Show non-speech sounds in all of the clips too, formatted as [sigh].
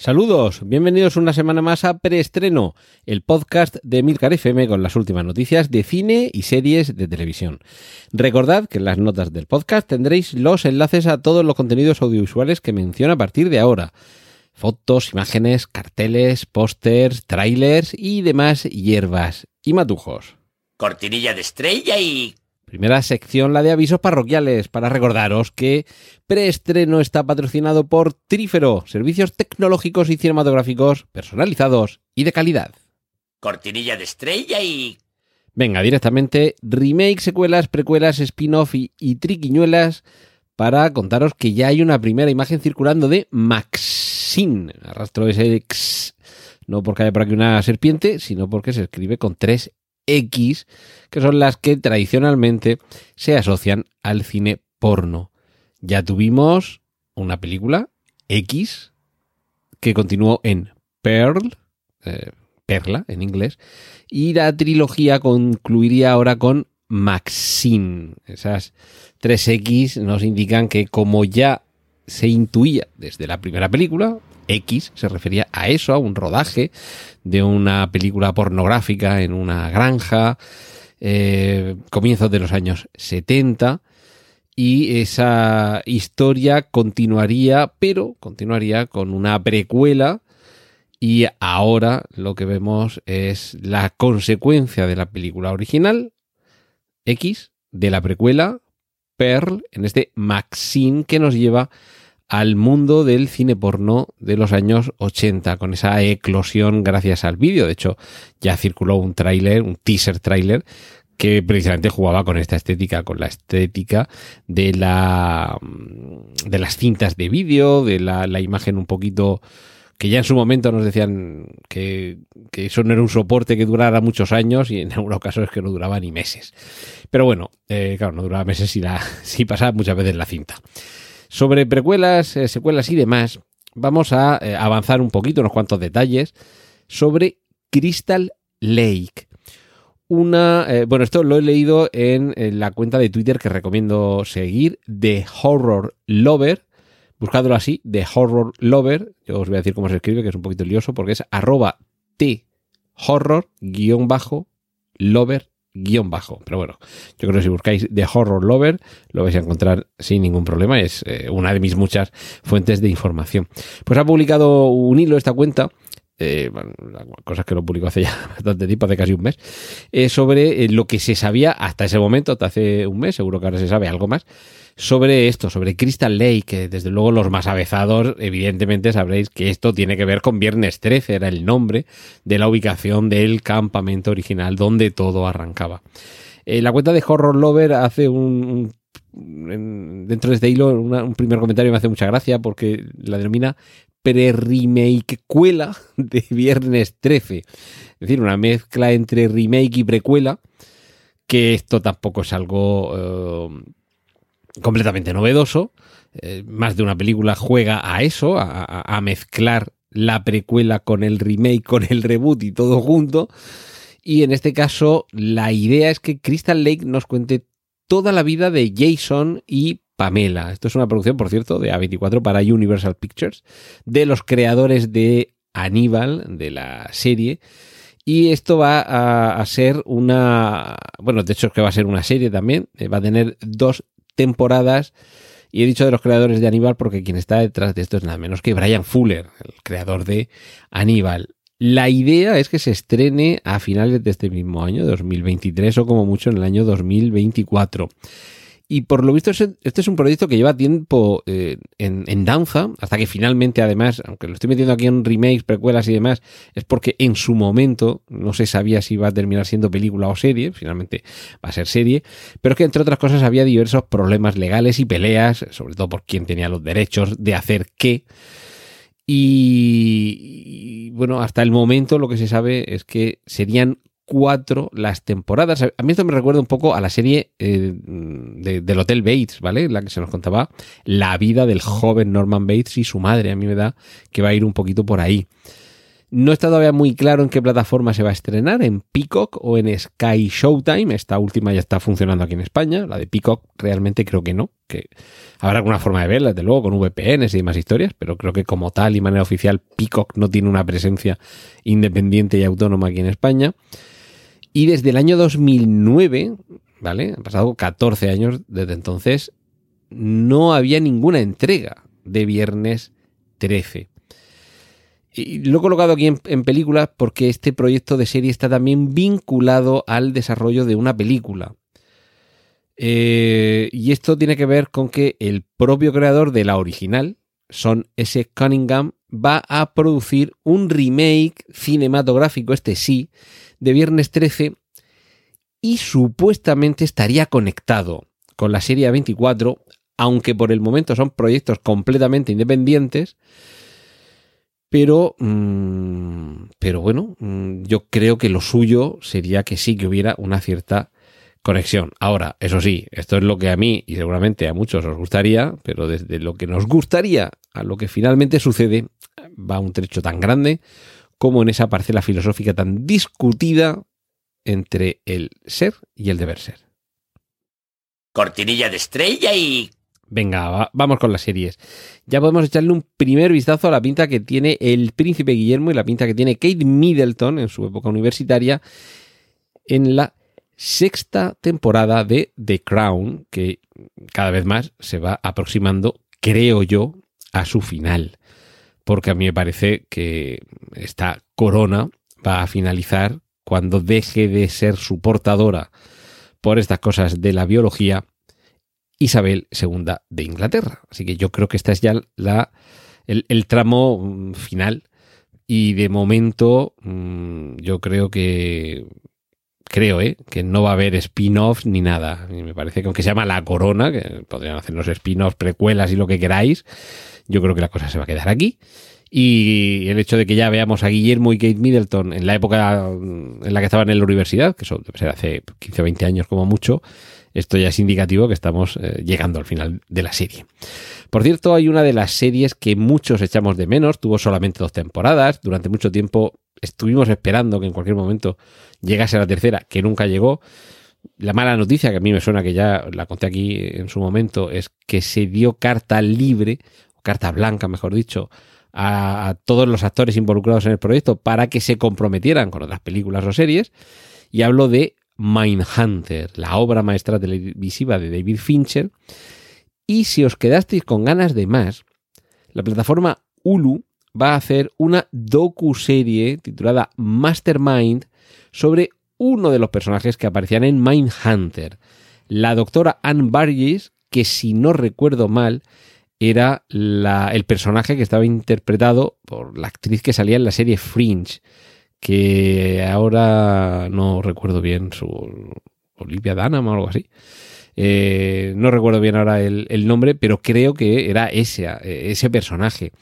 Saludos, bienvenidos una semana más a Preestreno, el podcast de Milcar FM con las últimas noticias de cine y series de televisión. Recordad que en las notas del podcast tendréis los enlaces a todos los contenidos audiovisuales que menciono a partir de ahora. Fotos, imágenes, carteles, pósters, trailers y demás hierbas y matujos. Cortinilla de estrella y... Primera sección, la de avisos parroquiales, para recordaros que Preestreno está patrocinado por Trífero, servicios tecnológicos y cinematográficos personalizados y de calidad. Cortinilla de estrella y... Venga, directamente, remake, secuelas, precuelas, spin-off y, y triquiñuelas para contaros que ya hay una primera imagen circulando de Maxine. Arrastro ese X, no porque haya por aquí una serpiente, sino porque se escribe con tres X, que son las que tradicionalmente se asocian al cine porno. Ya tuvimos una película, X, que continuó en Pearl, eh, Perla en inglés, y la trilogía concluiría ahora con Maxine. Esas tres X nos indican que como ya se intuía desde la primera película, X se refería a eso, a un rodaje de una película pornográfica en una granja, eh, comienzos de los años 70, y esa historia continuaría, pero continuaría con una precuela, y ahora lo que vemos es la consecuencia de la película original, X, de la precuela, Pearl, en este Maxine que nos lleva al mundo del cine porno de los años 80, con esa eclosión gracias al vídeo. De hecho, ya circuló un tráiler, un teaser tráiler, que precisamente jugaba con esta estética, con la estética de la de las cintas de vídeo, de la, la imagen un poquito que ya en su momento nos decían que, que, eso no era un soporte que durara muchos años y en algunos casos es que no duraba ni meses. Pero bueno, eh, claro, no duraba meses si, la, [laughs] si pasaba muchas veces la cinta. Sobre precuelas, eh, secuelas y demás, vamos a eh, avanzar un poquito, unos cuantos detalles sobre Crystal Lake. Una, eh, bueno, esto lo he leído en, la cuenta de Twitter que recomiendo seguir, de Horror Lover. Buscadlo así, de Horror Lover. Yo os voy a decir cómo se escribe, que es un poquito lioso, porque es arroba T horror guion bajo lover guion bajo. Pero bueno, yo creo que si buscáis The Horror Lover lo vais a encontrar sin ningún problema. Es eh, una de mis muchas fuentes de información. Pues ha publicado un hilo esta cuenta. Eh, cosas que lo publicó hace ya [laughs] bastante tiempo, hace casi un mes, eh, sobre eh, lo que se sabía hasta ese momento, hasta hace un mes, seguro que ahora se sabe algo más, sobre esto, sobre Crystal Lake, que desde luego los más avezados, evidentemente sabréis que esto tiene que ver con Viernes 13, era el nombre de la ubicación del campamento original donde todo arrancaba. Eh, la cuenta de Horror Lover hace un, un en, dentro de este hilo un primer comentario me hace mucha gracia porque la denomina pre-remake cuela de [laughs] Viernes 13. Es decir, una mezcla entre remake y precuela, que esto tampoco es algo eh, completamente novedoso. Eh, más de una película juega a eso, a, a, mezclar la precuela con el remake, con el reboot y todo junto. Y en este caso, la idea es que Crystal Lake nos cuente toda la vida de Jason y Pamela. Esto es una producción, por cierto, de A24 para Universal Pictures, de los creadores de Aníbal, de la serie. Y esto va a, ser una. Bueno, de hecho, es que va a ser una serie también. Va a tener dos temporadas. Y he dicho de los creadores de Aníbal porque quien está detrás de esto es nada menos que Brian Fuller, el creador de Aníbal. La idea es que se estrene a finales de este mismo año, 2023, o como mucho en el año 2024. Y por lo visto, este es un proyecto que lleva tiempo eh, en, danza, hasta que finalmente, además, aunque lo estoy metiendo aquí en remakes, precuelas y demás, es porque en su momento no se sabía si iba a terminar siendo película o serie, finalmente va a ser serie, pero que entre otras cosas había diversos problemas legales y peleas, sobre todo por quién tenía los derechos de hacer qué. Y bueno, hasta el momento lo que se sabe es que serían 24 las temporadas. A mí esto me recuerda un poco a la serie eh, de- del Hotel Bates, ¿vale? La que se nos contaba la vida del joven Norman Bates y su madre. A mí me da que va a ir un poquito por ahí. No está todavía muy claro en qué plataforma se va a estrenar, en Peacock o en Sky Showtime. Esta última ya está funcionando aquí en España. La de Peacock realmente creo que no. Que habrá alguna forma de verla, desde luego, con VPNs y demás historias, pero creo que como tal y manera oficial Peacock no tiene una presencia independiente y autónoma aquí en España. Y desde el año 2009, ¿vale? Han pasado 14 años desde entonces, no había ninguna entrega de Viernes 13. Y lo he colocado aquí en, en películas porque este proyecto de serie está también vinculado al desarrollo de una película. Eh, y esto tiene que ver con que el propio creador de la original, Son S. Cunningham, va a producir un remake cinematográfico, este sí, de Viernes 13 y supuestamente estaría conectado con la serie 24, aunque por el momento son proyectos completamente independientes. Pero, mm, pero bueno, mm, yo creo que lo suyo sería que sí que hubiera una cierta conexión. Ahora, eso sí, esto es lo que a mí y seguramente a muchos os gustaría, pero desde lo que nos gustaría a lo que finalmente sucede, va un trecho tan grande como en esa parcela filosófica tan discutida entre el ser y el deber ser. Cortinilla de estrella y... Venga, va- vamos con las series. Ya podemos echarle un primer vistazo a la pinta que tiene el príncipe Guillermo y la pinta que tiene Kate Middleton en su época universitaria en la sexta temporada de The Crown, que cada vez más se va aproximando, creo yo, a su final. Porque a mí me parece que esta corona va a finalizar cuando deje de ser su portadora por estas cosas de la biología Isabel II de Inglaterra. Así que yo creo que esta es ya la, el, el tramo mm, final. Y de momento, mm, yo creo que. Creo, ¿eh? Que no va a haber spin-offs ni nada. Me parece que aunque se llama La Corona, que podrían hacernos spin-offs, precuelas y lo que queráis, yo creo que la cosa se va a quedar aquí. Y el hecho de que ya veamos a Guillermo y Kate Middleton en la época en la que estaban en la universidad, que eso debe ser hace 15 o 20 años como mucho, esto ya es indicativo que estamos eh, llegando al final de la serie. Por cierto, hay una de las series que muchos echamos de menos, tuvo solamente dos temporadas, durante mucho tiempo estuvimos esperando que en cualquier momento llegase la tercera, que nunca llegó. La mala noticia, que a mí me suena que ya la conté aquí en su momento, es que se dio carta libre, carta blanca, mejor dicho, a, a todos los actores involucrados en el proyecto para que se comprometieran con otras películas o series. Y hablo de Mindhunter, la obra maestra televisiva de David Fincher. Y si os quedasteis con ganas de más, la plataforma Hulu va a hacer una docu-serie titulada Mastermind sobre uno de los personajes que aparecían en Mindhunter, la doctora Anne Burgess, que si no recuerdo mal, era la- el personaje que estaba interpretado por la actriz que salía en la serie Fringe, que ahora no recuerdo bien su Olivia Dunham o algo así. Eh, no recuerdo bien ahora el, el nombre, pero creo que era ese, eh, ese personaje.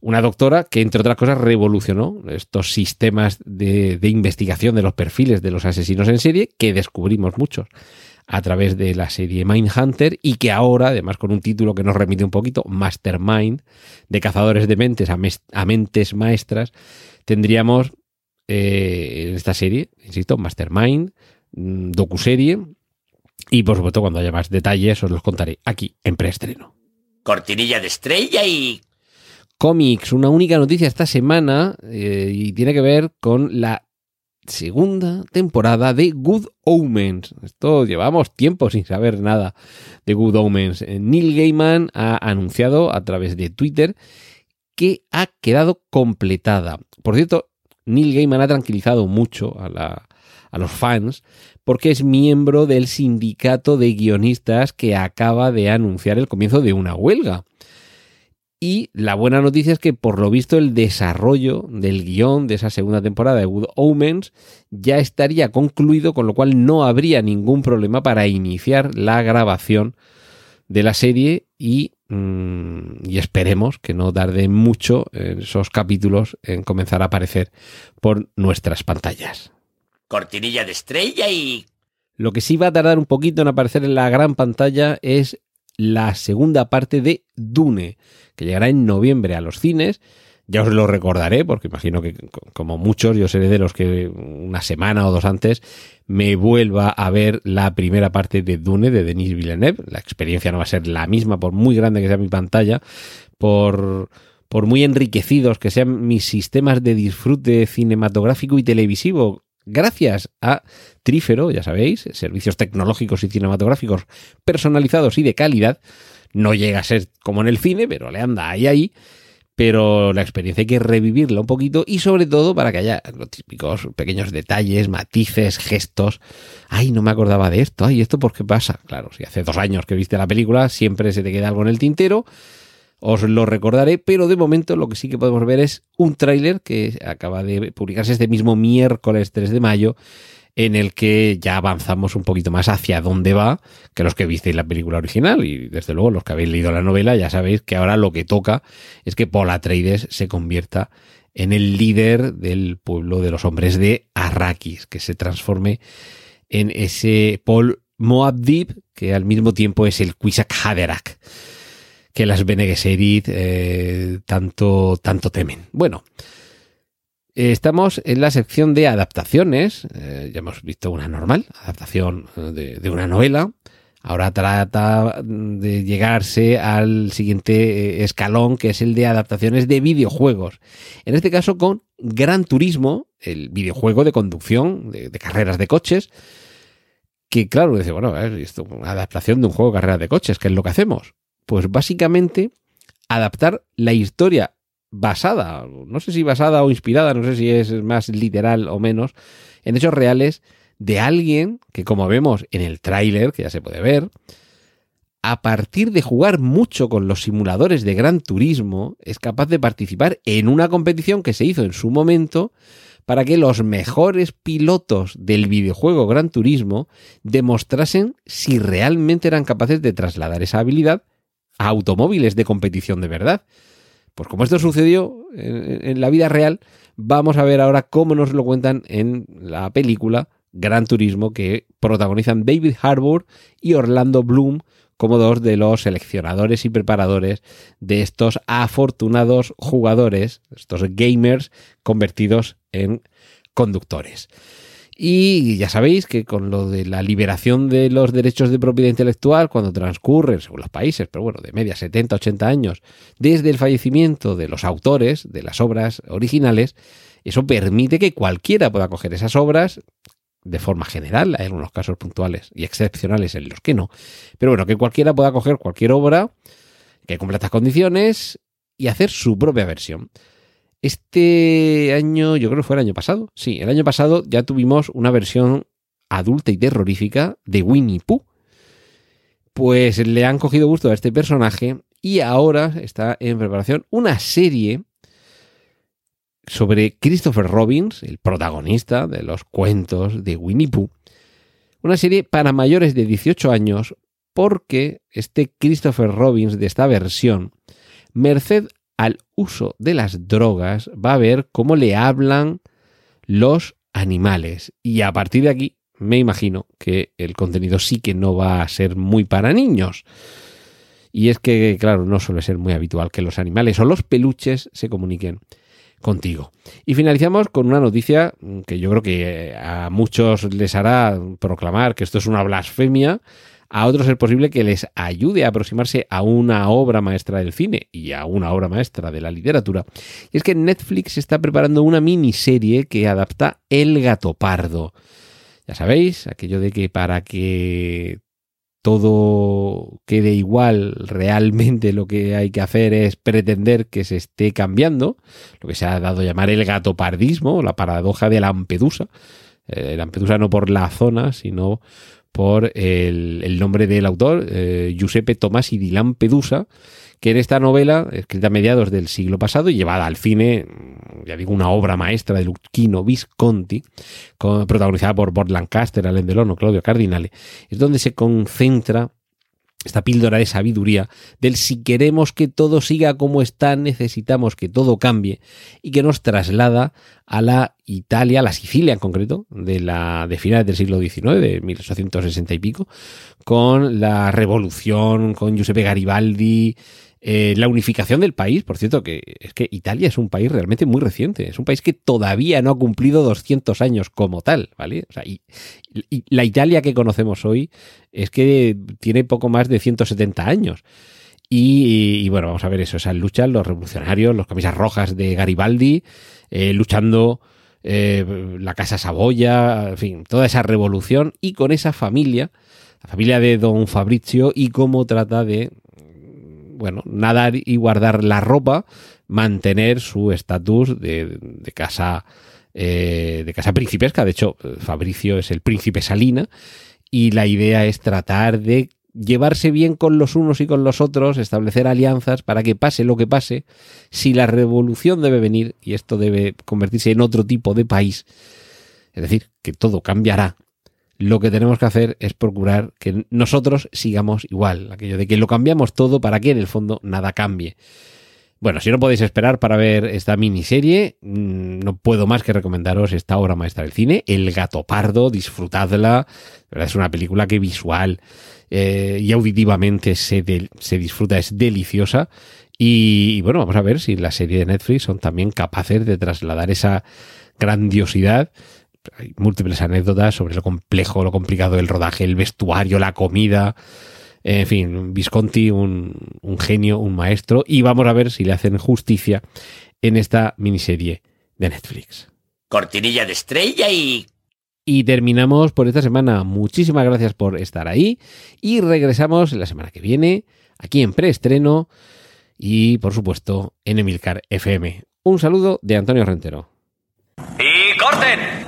Una doctora que, entre otras cosas, revolucionó estos sistemas de, de investigación de los perfiles de los asesinos en serie, que descubrimos muchos a través de la serie Mindhunter y que ahora, además con un título que nos remite un poquito, Mastermind, de cazadores de mentes a, mentes maestras, tendríamos eh, en esta serie, insisto, Mastermind, mm, docuserie, y por supuesto cuando haya más detalles os los contaré aquí en preestreno. Cortinilla de estrella y... Cómics, una única noticia esta semana eh, y tiene que ver con la segunda temporada de Good Omens. Esto llevamos tiempo sin saber nada de Good Omens. Eh, Neil Gaiman ha anunciado a través de Twitter que ha quedado completada. Por cierto, Neil Gaiman ha tranquilizado mucho a, los fans porque es miembro del sindicato de guionistas que acaba de anunciar el comienzo de una huelga. Y la buena noticia es que por lo visto el desarrollo del guion de esa segunda temporada de Good Omens ya estaría concluido, con lo cual no habría ningún problema para iniciar la grabación de la serie y, mm, y esperemos que no tarde mucho en esos capítulos en comenzar a aparecer por nuestras pantallas. cortinilla de estrella y... Lo que sí va a tardar un poquito en aparecer en la gran pantalla es la segunda parte de Dune, que llegará en noviembre a los cines. Ya os lo recordaré, porque imagino que como muchos, yo seré de los que una semana o dos antes me vuelva a ver la primera parte de Dune de Denis Villeneuve. La experiencia no va a ser la misma, por muy grande que sea mi pantalla, por, por muy enriquecidos que sean mis sistemas de disfrute cinematográfico y televisivo gracias a Trífero, ya sabéis, servicios tecnológicos y cinematográficos personalizados y de calidad. No llega a ser como en el cine, pero le anda ahí ahí. Pero la experiencia hay que revivirla un poquito y sobre todo para que haya los típicos pequeños detalles, matices, gestos. Ay, no me acordaba de esto. Ay, ¿esto por qué pasa? Claro, si hace dos años que viste la película, siempre se te queda algo en el tintero os lo recordaré, pero de momento lo que sí que podemos ver es un tráiler que acaba de publicarse este mismo miércoles 3 de mayo, en el que ya avanzamos un poquito más hacia dónde va que los que visteis la película original. Y desde luego, los que habéis leído la novela, ya sabéis que ahora lo que toca es que Paul Atreides se convierta en el líder del pueblo de los hombres de Arrakis, que se transforme en ese Paul Moabdib, que al mismo tiempo es el Quisak Haderach que las Bene Gesserit eh, tanto, tanto temen. Bueno, estamos en la sección de adaptaciones. Eh, ya hemos visto una normal, adaptación de, una novela. Ahora trata de llegarse al siguiente escalón, que es el de adaptaciones de videojuegos. En este caso con Gran Turismo, el videojuego de conducción, de, de carreras de coches, que claro, dice, bueno, es una adaptación de un juego de carreras de coches, que es lo que hacemos. Pues básicamente adaptar la historia basada, no sé si basada o inspirada, no sé si es más literal o menos, en hechos reales de alguien que como vemos en el tráiler, que ya se puede ver, a partir de jugar mucho con los simuladores de Gran Turismo, es capaz de participar en una competición que se hizo en su momento para que los mejores pilotos del videojuego Gran Turismo demostrasen si realmente eran capaces de trasladar esa habilidad automóviles de competición de verdad. Pues como esto sucedió en, la vida real, vamos a ver ahora cómo nos lo cuentan en la película Gran Turismo que protagonizan David Harbour y Orlando Bloom como dos de los seleccionadores y preparadores de estos afortunados jugadores, estos gamers convertidos en conductores. Y ya sabéis que con lo de la liberación de los derechos de propiedad intelectual, cuando transcurren, según los países, pero bueno, de media 70, 80 años, desde el fallecimiento de los autores de las obras originales, eso permite que cualquiera pueda coger esas obras de forma general, hay algunos casos puntuales y excepcionales en los que no, pero bueno, que cualquiera pueda coger cualquier obra que cumpla estas condiciones y hacer su propia versión. Este año, yo creo que fue el año pasado, sí, el año pasado ya tuvimos una versión adulta y terrorífica de Winnie Pooh. Pues le han cogido gusto a este personaje y ahora está en preparación una serie sobre Christopher Robbins, el protagonista de los cuentos de Winnie Pooh. Una serie para mayores de 18 años porque este Christopher Robbins de esta versión, merced al uso de las drogas, va a ver cómo le hablan los animales. Y a partir de aquí, me imagino que el contenido sí que no va a ser muy para niños. Y es que, claro, no suele ser muy habitual que los animales o los peluches se comuniquen contigo. Y finalizamos con una noticia que yo creo que a muchos les hará proclamar que esto es una blasfemia, a otros es posible que les ayude a aproximarse a una obra maestra del cine y a una obra maestra de la literatura. Y es que Netflix está preparando una miniserie que adapta El gato pardo. Ya sabéis, aquello de que para que todo quede igual, realmente lo que hay que hacer es pretender que se esté cambiando, lo que se ha dado a llamar el gatopardismo, la paradoja de Lampedusa. Eh, Lampedusa no por la zona, sino por el, nombre del autor, eh, Giuseppe Tomasi di Lampedusa, que en esta novela, escrita a mediados del siglo pasado y llevada al cine, ya digo, una obra maestra de Lucchino Visconti, protagonizada por Bord Lancaster, Alain Delon o Claudio Cardinale, es donde se concentra esta píldora de sabiduría del si queremos que todo siga como está, necesitamos que todo cambie y que nos traslada a la Italia, a la Sicilia en concreto, de, la, de finales del siglo XIX, de 1860 y pico, con la revolución, con Giuseppe Garibaldi, eh, la unificación del país, por cierto, que es que Italia es un país realmente muy reciente, es un país que todavía no ha cumplido 200 años como tal, ¿vale? O sea, y, la Italia que conocemos hoy es que tiene poco más de 170 años. Y, y, bueno, vamos a ver eso, esas luchas, los revolucionarios, los camisas rojas de Garibaldi, eh, luchando eh, la Casa Saboya, en fin, toda esa revolución y con esa familia, la familia de don Fabrizio y cómo trata de, bueno, nadar y guardar la ropa, mantener su estatus de, de, casa eh, de casa principesca. De hecho, Fabricio es el príncipe Salina y la idea es tratar de llevarse bien con los unos y con los otros, establecer alianzas para que pase lo que pase, si la revolución debe venir y esto debe convertirse en otro tipo de país, es decir, que todo cambiará, lo que tenemos que hacer es procurar que nosotros sigamos igual, aquello de que lo cambiamos todo para que en el fondo nada cambie. Bueno, si no podéis esperar para ver esta miniserie, mm, no puedo más que recomendaros esta obra maestra del cine, El gato pardo, disfrutadla. Es una película que visual eh, y auditivamente se, se disfruta, es deliciosa. Y, y, bueno, vamos a ver si la serie de Netflix son también capaces de trasladar esa grandiosidad. Hay múltiples anécdotas sobre lo complejo, lo complicado del rodaje, el vestuario, la comida. En fin, Visconti, un, un genio, un maestro. Y vamos a ver si le hacen justicia en esta miniserie de Netflix. Cortinilla de estrella y y terminamos por esta semana. Muchísimas gracias por estar ahí y regresamos la semana que viene aquí en preestreno y por supuesto en Emilcar FM. Un saludo de Antonio Rentero. ¡Y corten!